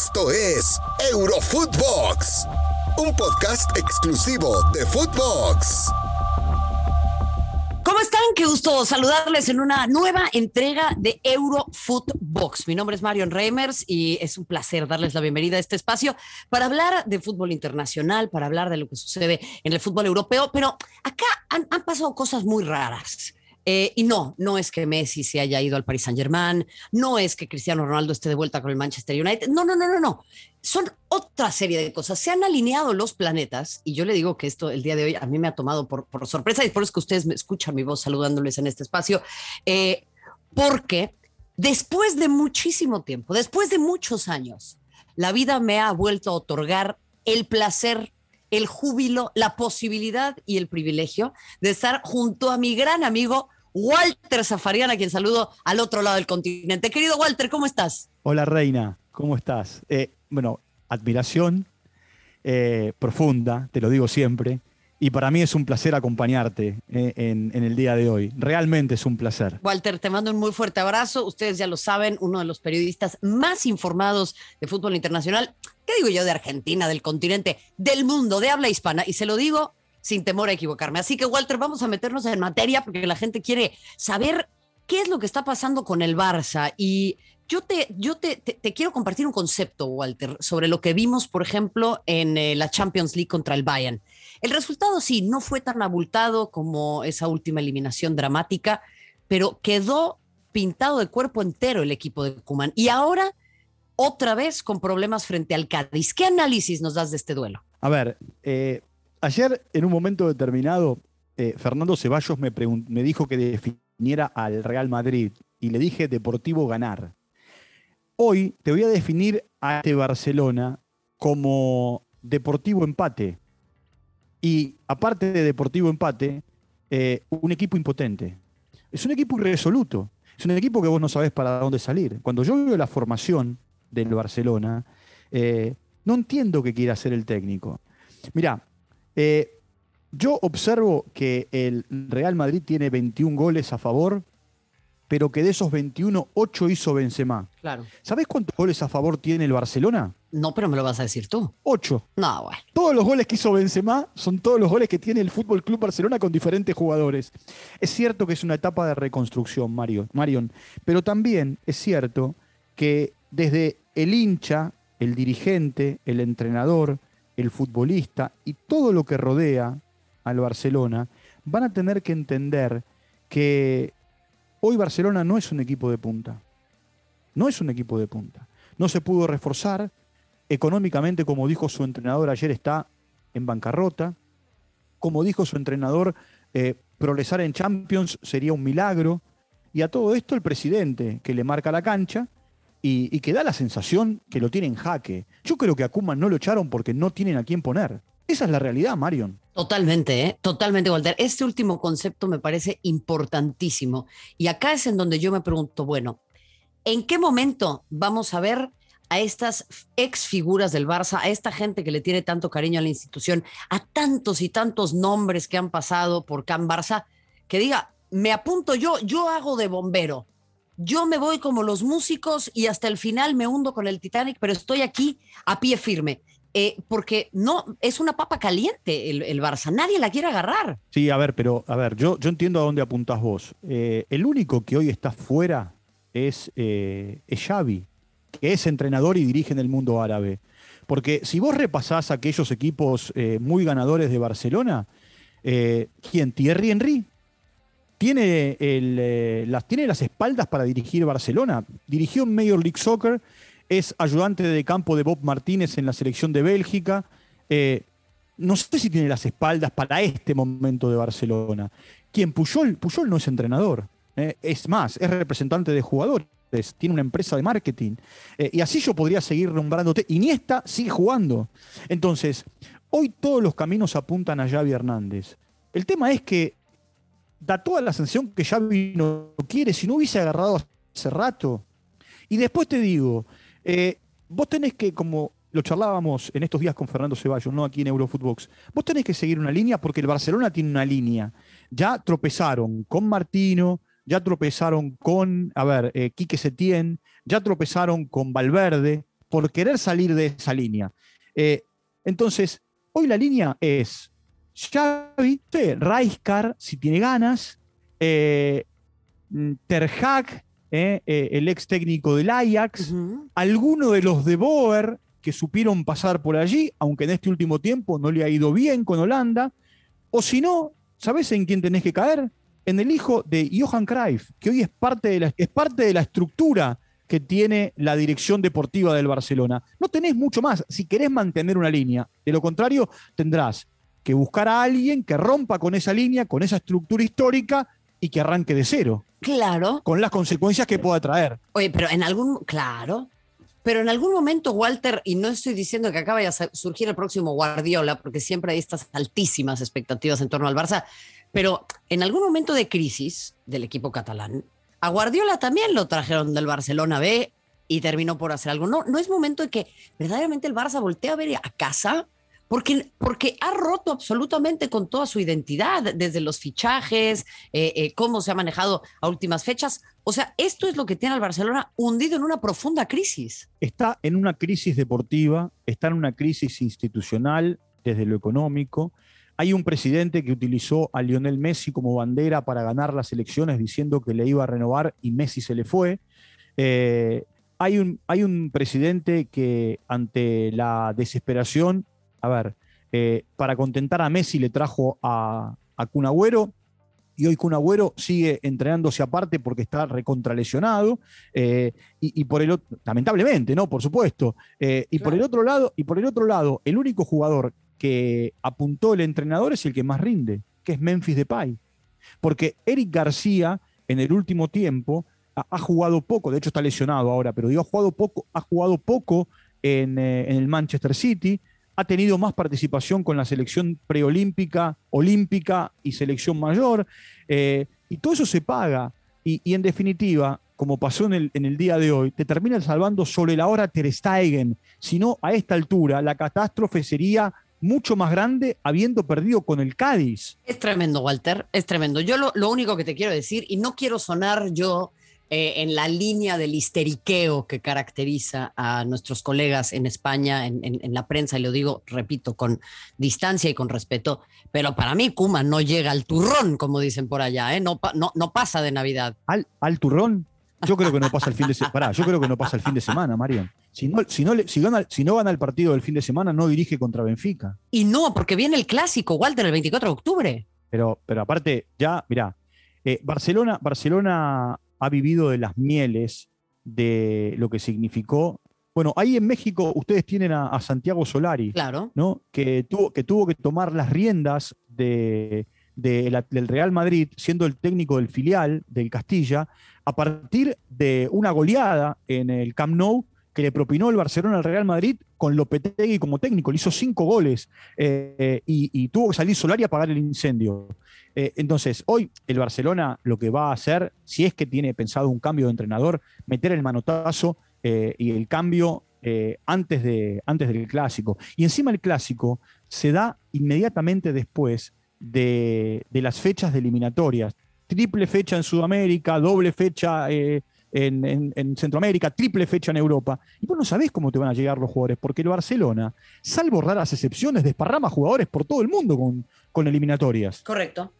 Esto es Eurofootbox, un podcast exclusivo de Footbox. ¿Cómo están? Qué gusto saludarles en una nueva entrega de Eurofootbox. Mi nombre es Marion Reimers y es un placer darles la bienvenida a este espacio para hablar de fútbol internacional, para hablar de lo que sucede en el fútbol europeo. Pero acá han, han pasado cosas muy raras. Eh, y no, no es que Messi se haya ido al Paris Saint Germain, no es que Cristiano Ronaldo esté de vuelta con el Manchester United, no, no, no, no, no. Son otra serie de cosas. Se han alineado los planetas y yo le digo que esto el día de hoy a mí me ha tomado por, sorpresa y por eso es que ustedes me escuchan mi voz saludándoles en este espacio, eh, porque después de muchísimo tiempo, después de muchos años, la vida me ha vuelto a otorgar el placer el júbilo, la posibilidad y el privilegio de estar junto a mi gran amigo Walter Zafarian, a quien saludo al otro lado del continente. Querido Walter, ¿cómo estás? Hola Reina, ¿cómo estás? Eh, bueno, admiración eh, profunda, te lo digo siempre, y para mí es un placer acompañarte eh, en, en, el día de hoy. Realmente es un placer. Walter, te mando un muy fuerte abrazo. Ustedes ya lo saben, uno de los periodistas más informados de fútbol internacional. ¿Qué digo yo de Argentina, del continente, del mundo, de habla hispana? Y se lo digo sin temor a equivocarme. Así que, Walter, vamos a meternos en materia porque la gente quiere saber qué es lo que está pasando con el Barça. Y yo te, yo te, te, quiero compartir un concepto, Walter, sobre lo que vimos, por ejemplo, en eh, la Champions League contra el Bayern. El resultado sí, no fue tan abultado como esa última eliminación dramática, pero quedó pintado de cuerpo entero el equipo de Kuman. Y ahora, otra vez con problemas frente al Cádiz. ¿Qué análisis nos das de este duelo? A ver, eh, Ayer, en un momento determinado, eh, Fernando Ceballos me, dijo que definiera al Real Madrid y le dije Deportivo ganar. Hoy te voy a definir a este Barcelona como Deportivo empate. Y aparte de Deportivo empate, eh, un equipo impotente. Es un equipo irresoluto. Es un equipo que vos no sabés para dónde salir. Cuando yo veo la formación del Barcelona, eh, no entiendo qué quiere hacer el técnico. Mirá, eh, yo observo que el Real Madrid tiene 21 goles a favor, pero que de esos 21, 8 hizo Benzema. Claro. ¿Sabés cuántos goles a favor tiene el Barcelona? No, pero me lo vas a decir tú. 8. No, bueno. Todos los goles que hizo Benzema son todos los goles que tiene el Fútbol Club Barcelona con diferentes jugadores. Es cierto que es una etapa de reconstrucción, Mario, Marion, pero también es cierto que desde el hincha, el dirigente, el entrenador, el futbolista y todo lo que rodea al Barcelona, van a tener que entender que hoy Barcelona no es un equipo de punta. No es un equipo de punta. No se pudo reforzar. Económicamente, como dijo su entrenador ayer, está en bancarrota. Como dijo su entrenador, eh, progresar en Champions sería un milagro. Y a todo esto el presidente, que le marca la cancha, y, y, que da la sensación que lo tiene en jaque. Yo creo que a Kuman no lo echaron porque no tienen a quién poner. Esa es la realidad, Marion. Totalmente, ¿eh? totalmente, Walter. Este último concepto me parece importantísimo. Y acá es en donde yo me pregunto, bueno, ¿en qué momento vamos a ver a estas ex figuras del Barça, a esta gente que le tiene tanto cariño a la institución, a tantos y tantos nombres que han pasado por Can Barça, que diga, me apunto yo, yo hago de bombero, yo me voy como los músicos y hasta el final me hundo con el Titanic, pero estoy aquí a pie firme. Eh, porque no, es una papa caliente el, Barça, nadie la quiere agarrar. Sí, a ver, pero a ver, yo, yo entiendo a dónde apuntás vos. Eh, el único que hoy está fuera es, eh, es Xavi, que es entrenador y dirige en el mundo árabe. Porque si vos repasás aquellos equipos eh, muy ganadores de Barcelona, ¿quién? Thierry Henry, tiene, el, eh, las, tiene las espaldas para dirigir Barcelona. Dirigió Major League Soccer, es ayudante de campo de Bob Martínez en la selección de Bélgica. Eh, no sé si tiene las espaldas para este momento de Barcelona. ¿Quién? Puyol, Puyol no es entrenador. Eh, es más, es representante de jugadores. Tiene una empresa de marketing. Y así yo podría seguir nombrándote. Iniesta sigue jugando. Entonces, hoy todos los caminos apuntan a Xavi Hernández. El tema es que da toda la sensación que Xavi no quiere, si no hubiese agarrado hace rato. Y después te digo, eh, vos tenés que, como lo charlábamos en estos días con Fernando Ceballos, no aquí en Eurofootbox, vos tenés que seguir una línea porque el Barcelona tiene una línea. Ya tropezaron con Martino, ya tropezaron con, a ver, eh, Quique Setién, ya tropezaron con Valverde, por querer salir de esa línea. Eh, entonces, hoy la línea es Xavi, Rijkaard, si tiene ganas, eh, Terhag, eh, el ex técnico del Ajax, alguno de los de Boer que supieron pasar por allí, aunque en este último tiempo no le ha ido bien con Holanda, o si no, ¿sabes en quién tenés que caer? En el hijo de Johan Cruyff, que hoy es parte de la, es parte de la estructura que tiene la dirección deportiva del Barcelona. No tenés mucho más si querés mantener una línea. De lo contrario, tendrás que buscar a alguien que rompa con esa línea, con esa estructura histórica y que arranque de cero. Claro. Con las consecuencias que pueda traer. Oye, pero en algún, claro, pero en algún momento, Walter, y no estoy diciendo que acá vaya a surgir el próximo Guardiola, porque siempre hay estas altísimas expectativas en torno al Barça, pero en algún momento de crisis del equipo catalán, a Guardiola también lo trajeron del Barcelona B y terminó por hacer algo. No, no es momento de que verdaderamente el Barça voltee a ver a casa porque, porque ha roto absolutamente con toda su identidad, desde los fichajes, eh, eh, cómo se ha manejado a últimas fechas. O sea, esto es lo que tiene al Barcelona hundido en una profunda crisis. Está en una crisis deportiva, está en una crisis institucional desde lo económico. Hay un presidente que utilizó a Lionel Messi como bandera para ganar las elecciones diciendo que le iba a renovar y Messi se le fue. Eh, hay, un, hay un presidente que ante la desesperación a ver, eh, para contentar a Messi le trajo a, a Kun Agüero, y hoy Kun Agüero sigue entrenándose aparte porque está recontralesionado eh, y, por el otro, lamentablemente, ¿no? Por supuesto. Eh, y por el otro lado, y por el otro lado, el único jugador que apuntó el entrenador es el que más rinde, que es Memphis Depay. Porque Eric García, en el último tiempo, ha, jugado poco, de hecho está lesionado ahora, pero digo, ha jugado poco, ha jugado poco en, en el Manchester City, ha tenido más participación con la selección preolímpica, olímpica y selección mayor, eh, y todo eso se paga. Y, en definitiva, como pasó en el, día de hoy, te terminan salvando sobre la hora Ter Stegen. Si no, a esta altura, la catástrofe sería mucho más grande habiendo perdido con el Cádiz. Es tremendo, Walter, es tremendo. Yo lo único que te quiero decir, y no quiero sonar yo eh, en la línea del histeriqueo que caracteriza a nuestros colegas en España, en, la prensa, y lo digo, repito, con distancia y con respeto, pero para mí Kuma no llega al turrón, como dicen por allá, ¿eh? no, no, no pasa de Navidad. ¿Al, ¿Al turrón? Yo creo que no pasa el fin de semana. Yo creo que no pasa el fin de semana, Marian. Si no, si, no, si, gana, si no gana el partido del fin de semana, no dirige contra Benfica. Y no, porque viene el clásico, Walter, el 24 de octubre. Pero, pero aparte, ya, mira, eh, Barcelona, Barcelona ha vivido de las mieles de lo que significó. Bueno, ahí en México ustedes tienen a, Santiago Solari, claro. ¿no? que, tuvo, que tuvo que tomar las riendas de, del Real Madrid, siendo el técnico del filial del Castilla, a partir de una goleada en el Camp Nou que le propinó el Barcelona al Real Madrid con Lopetegui como técnico. Le hizo cinco goles eh, y, tuvo que salir Solari a apagar el incendio. Eh, entonces, hoy el Barcelona lo que va a hacer, si es que tiene pensado un cambio de entrenador, meter el manotazo eh, y el cambio antes, de, antes del clásico. Y encima el clásico se da inmediatamente después de, las fechas de eliminatorias. Triple fecha en Sudamérica, doble fecha en, en, Centroamérica, triple fecha en Europa. Y vos no sabés cómo te van a llegar los jugadores, porque el Barcelona, salvo raras excepciones, desparrama jugadores por todo el mundo con, con eliminatorias. Correcto.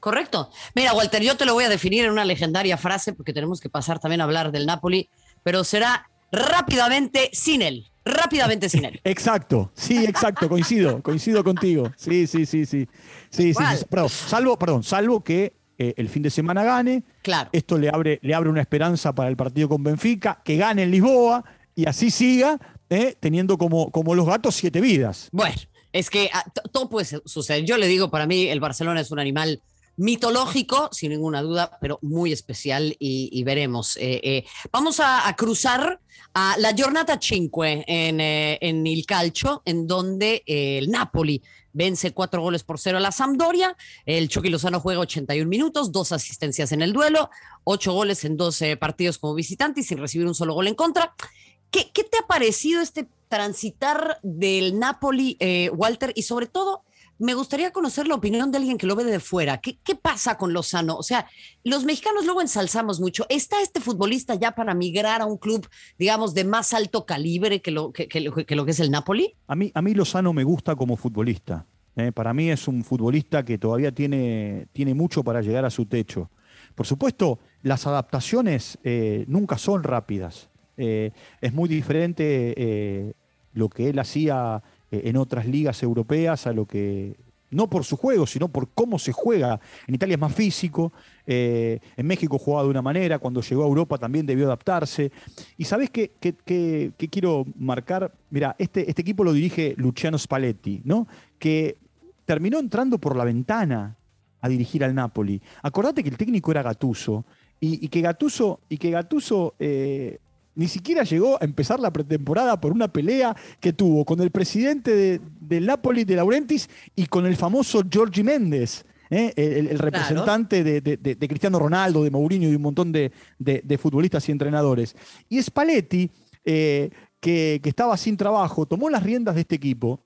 Correcto. Mira, Walter, yo te lo voy a definir en una legendaria frase porque tenemos que pasar también a hablar del Napoli, pero será rápidamente sin él. Rápidamente sin él. Exacto, sí, exacto, coincido, coincido contigo. Sí, sí, sí, sí. Sí, sí, salvo, perdón, salvo que eh, el fin de semana gane. Claro. Esto le abre, le abre una esperanza para el partido con Benfica, que gane en Lisboa y así siga, eh, teniendo como, como los gatos siete vidas. Bueno, es que ah, todo puede suceder. Yo le digo, para mí el Barcelona es un animal mitológico, sin ninguna duda, pero muy especial y, veremos. Eh, eh, vamos a, cruzar a la Giornata 5 en, eh, el Calcio, en donde el Napoli vence cuatro goles por cero a la Sampdoria. El Chucky Lozano juega 81 minutos, dos asistencias en el duelo, ocho goles en 12 partidos como visitante y sin recibir un solo gol en contra. ¿Qué, qué te ha parecido este transitar del Napoli, Walter? Y sobre todo, me gustaría conocer la opinión de alguien que lo ve de fuera. ¿Qué, ¿Qué, pasa con Lozano? O sea, los mexicanos luego ensalzamos mucho. ¿Está este futbolista ya para migrar a un club, digamos, de más alto calibre que lo que, es el Napoli? A mí, a mí Lozano me gusta como futbolista. ¿eh? para mí es un futbolista que todavía tiene, tiene mucho para llegar a su techo. Por supuesto, las adaptaciones eh, nunca son rápidas. Eh, es muy diferente lo que él hacía en otras ligas europeas a lo que, no por su juego, sino por cómo se juega. En Italia es más físico, en México jugaba de una manera, cuando llegó a Europa también debió adaptarse. Y sabes qué, quiero marcar? Mira, este, este equipo lo dirige Luciano Spalletti, ¿no? que terminó entrando por la ventana a dirigir al Napoli. Acordate que el técnico era Gatuso y, que Gatuso, y que eh, ni siquiera llegó a empezar la pretemporada por una pelea que tuvo con el presidente de, del Napoli, de Laurentis, y con el famoso Giorgi Méndez. ¿eh? El, el, representante claro. de, de, de, Cristiano Ronaldo, de Mourinho y de un montón de, futbolistas y entrenadores. Y Spalletti, eh, que, que estaba sin trabajo, tomó las riendas de este equipo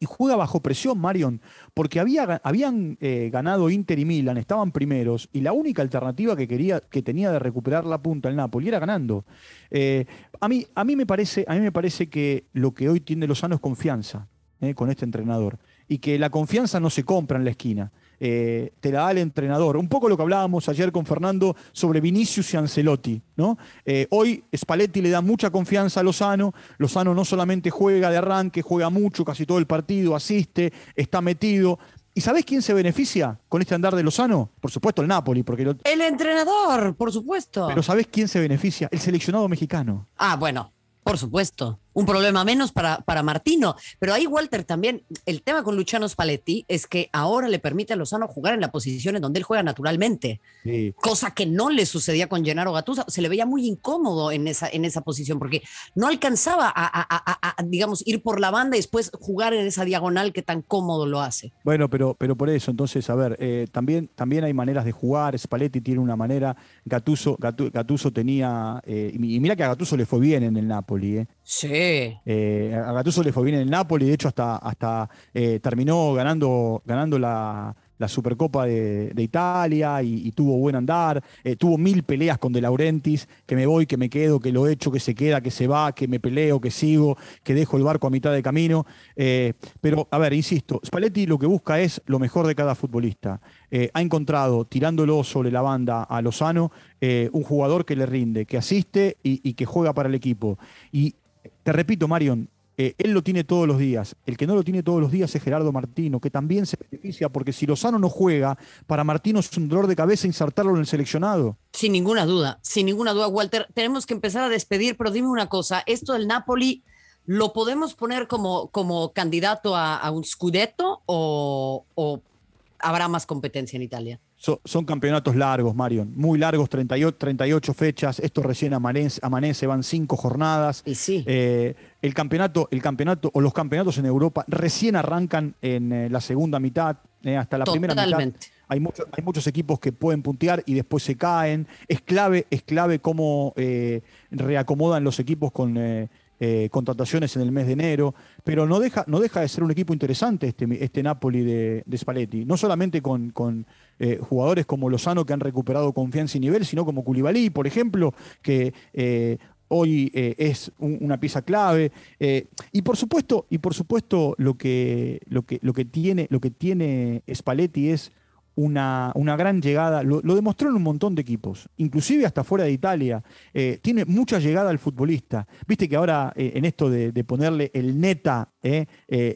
y juega bajo presión, Marion, porque había, habían eh, ganado Inter y Milan, estaban primeros, y la única alternativa que, quería, que tenía de recuperar la punta el Napoli era ganando. Eh, a, mí, a, mí me parece, a mí me parece que lo que hoy tiene Lozano es confianza eh, con este entrenador, y que la confianza no se compra en la esquina. Eh, te la da el entrenador. Un poco lo que hablábamos ayer con Fernando sobre Vinicius y Ancelotti. ¿no? Eh, hoy Spalletti le da mucha confianza a Lozano. Lozano no solamente juega de arranque, juega mucho, casi todo el partido, asiste, está metido. ¿Y sabés quién se beneficia con este andar de Lozano? Por supuesto el Napoli. Porque lo... El entrenador, por supuesto. Pero ¿sabés quién se beneficia? El seleccionado mexicano. Ah, bueno, por supuesto un problema menos para, para Martino. Pero ahí, Walter, también el tema con Luciano Spalletti es que ahora le permite a Lozano jugar en la posición en donde él juega naturalmente. Sí. Cosa que no le sucedía con Gennaro Gattuso. Se le veía muy incómodo en esa, en esa posición porque no alcanzaba a, a, a, a, digamos, ir por la banda y después jugar en esa diagonal que tan cómodo lo hace. Bueno, pero, pero por eso, entonces, a ver, eh, también, también hay maneras de jugar. Spalletti tiene una manera. Gattuso, Gattuso tenía. Eh, y mira que a Gattuso le fue bien en el Napoli. ¿eh? Sí. Eh, a Gattuso le fue bien en el Napoli, de hecho hasta, hasta eh, terminó ganando, ganando la, la Supercopa de, de Italia y, tuvo buen andar, eh, tuvo mil peleas con De Laurentiis, que me voy, que me quedo, que lo echo, que se queda, que se va, que me peleo, que sigo, que dejo el barco a mitad de camino. Eh, pero, a ver, insisto, Spalletti lo que busca es lo mejor de cada futbolista. Ha encontrado, tirándolo sobre la banda a Lozano, un jugador que le rinde, que asiste y, y que juega para el equipo. Y te repito, Marion, eh, él lo tiene todos los días. El que no lo tiene todos los días es Gerardo Martino, que también se beneficia porque si Lozano no juega, para Martino es un dolor de cabeza insertarlo en el seleccionado. Sin ninguna duda, sin ninguna duda, Walter. Tenemos que empezar a despedir, pero dime una cosa, esto del Napoli, ¿lo podemos poner como, como candidato a, un Scudetto o habrá más competencia en Italia? So, son campeonatos largos, Marion, muy largos, 38, 38 fechas, esto recién amanece, amanece, van cinco jornadas. Y sí. Eh, el campeonato, el campeonato o los campeonatos en Europa recién arrancan en eh, la segunda mitad, eh, hasta la Totalmente. primera mitad. Hay, mucho, hay, muchos equipos que pueden puntear y después se caen. Es clave, es clave cómo reacomodan los equipos con eh, contrataciones en el mes de enero, pero no deja, no deja de ser un equipo interesante este, este Napoli de, de Spalletti, no solamente con, con eh, jugadores como Lozano que han recuperado confianza y nivel, sino como Koulibaly, por ejemplo, que eh, hoy es un, una pieza clave. y por supuesto, y por supuesto lo que, lo que, lo que tiene, lo que tiene Spalletti es una, una, gran llegada, lo, lo, demostró en un montón de equipos, inclusive hasta fuera de Italia. Eh, tiene mucha llegada al futbolista. Viste que ahora eh, en esto de, de, ponerle el neta eh,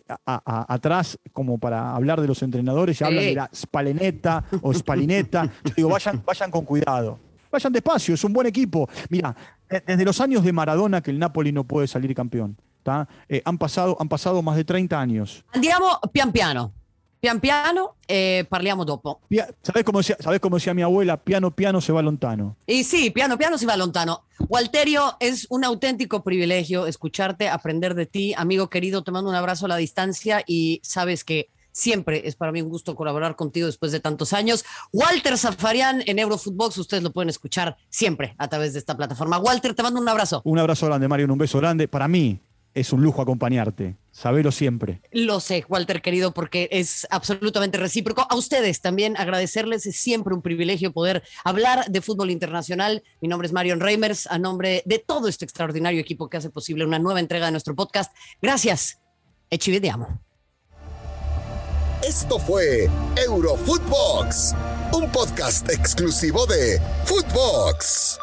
a, a, atrás, como para hablar de los entrenadores, ya hablan de la spaleneta o spalineta. Yo digo, vayan, vayan con cuidado. Vayan despacio, es un buen equipo. Mira, desde los años de Maradona que el Napoli no puede salir campeón. han, pasado, han pasado más de 30 años. Andiamo pian piano. Pian piano eh, parliamo dopo. Pia ¿Sabés cómo, decía, ¿Sabés cómo decía mi abuela? Piano piano se va lontano. Y sí, piano piano se va lontano. Walterio, es un auténtico privilegio escucharte, aprender de ti. Amigo querido, te mando un abrazo a la distancia y sabes que siempre es para mí un gusto colaborar contigo después de tantos años. Walter Zafarian en Eurofootbox, ustedes lo pueden escuchar siempre a través de esta plataforma. Walter, te mando un abrazo. Un abrazo grande, Mario, un beso grande. Para mí es un lujo acompañarte. Sabelo siempre. Lo sé, Walter, querido, porque es absolutamente recíproco. A ustedes también agradecerles. Es siempre un privilegio poder hablar de fútbol internacional. Mi nombre es Marion Reimers, a nombre de todo este extraordinario equipo que hace posible una nueva entrega de nuestro podcast. Gracias. amo. Esto fue Eurofootbox, un podcast exclusivo de Footbox.